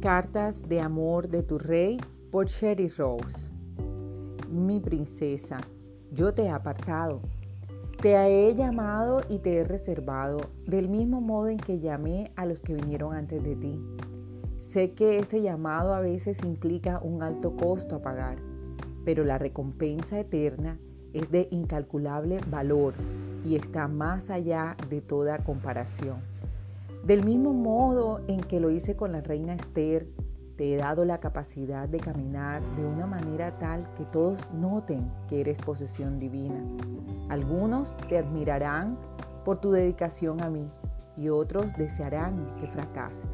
Cartas de amor de tu rey por Sherry Rose. Mi princesa, yo te he apartado. Te he llamado y te he reservado del mismo modo en que llamé a los que vinieron antes de ti. Sé que este llamado a veces implica un alto costo a pagar, pero la recompensa eterna es de incalculable valor y está más allá de toda comparación. Del mismo modo en que lo hice con la reina Esther, te he dado la capacidad de caminar de una manera tal que todos noten que eres posesión divina. Algunos te admirarán por tu dedicación a mí y otros desearán que fracases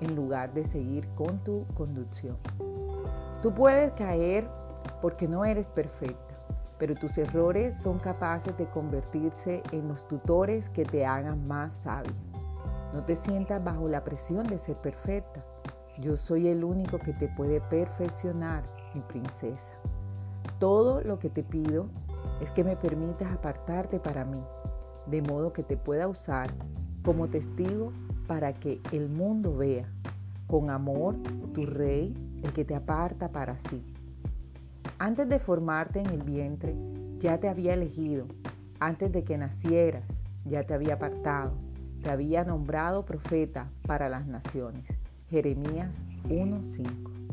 en lugar de seguir con tu conducción. Tú puedes caer porque no eres perfecta, pero tus errores son capaces de convertirse en los tutores que te hagan más sabio. No te sientas bajo la presión de ser perfecta. Yo soy el único que te puede perfeccionar, mi princesa. Todo lo que te pido es que me permitas apartarte para mí, de modo que te pueda usar como testigo para que el mundo vea con amor tu rey, el que te aparta para sí. Antes de formarte en el vientre, ya te había elegido. Antes de que nacieras, ya te había apartado te había nombrado profeta para las naciones. Jeremías 1.5.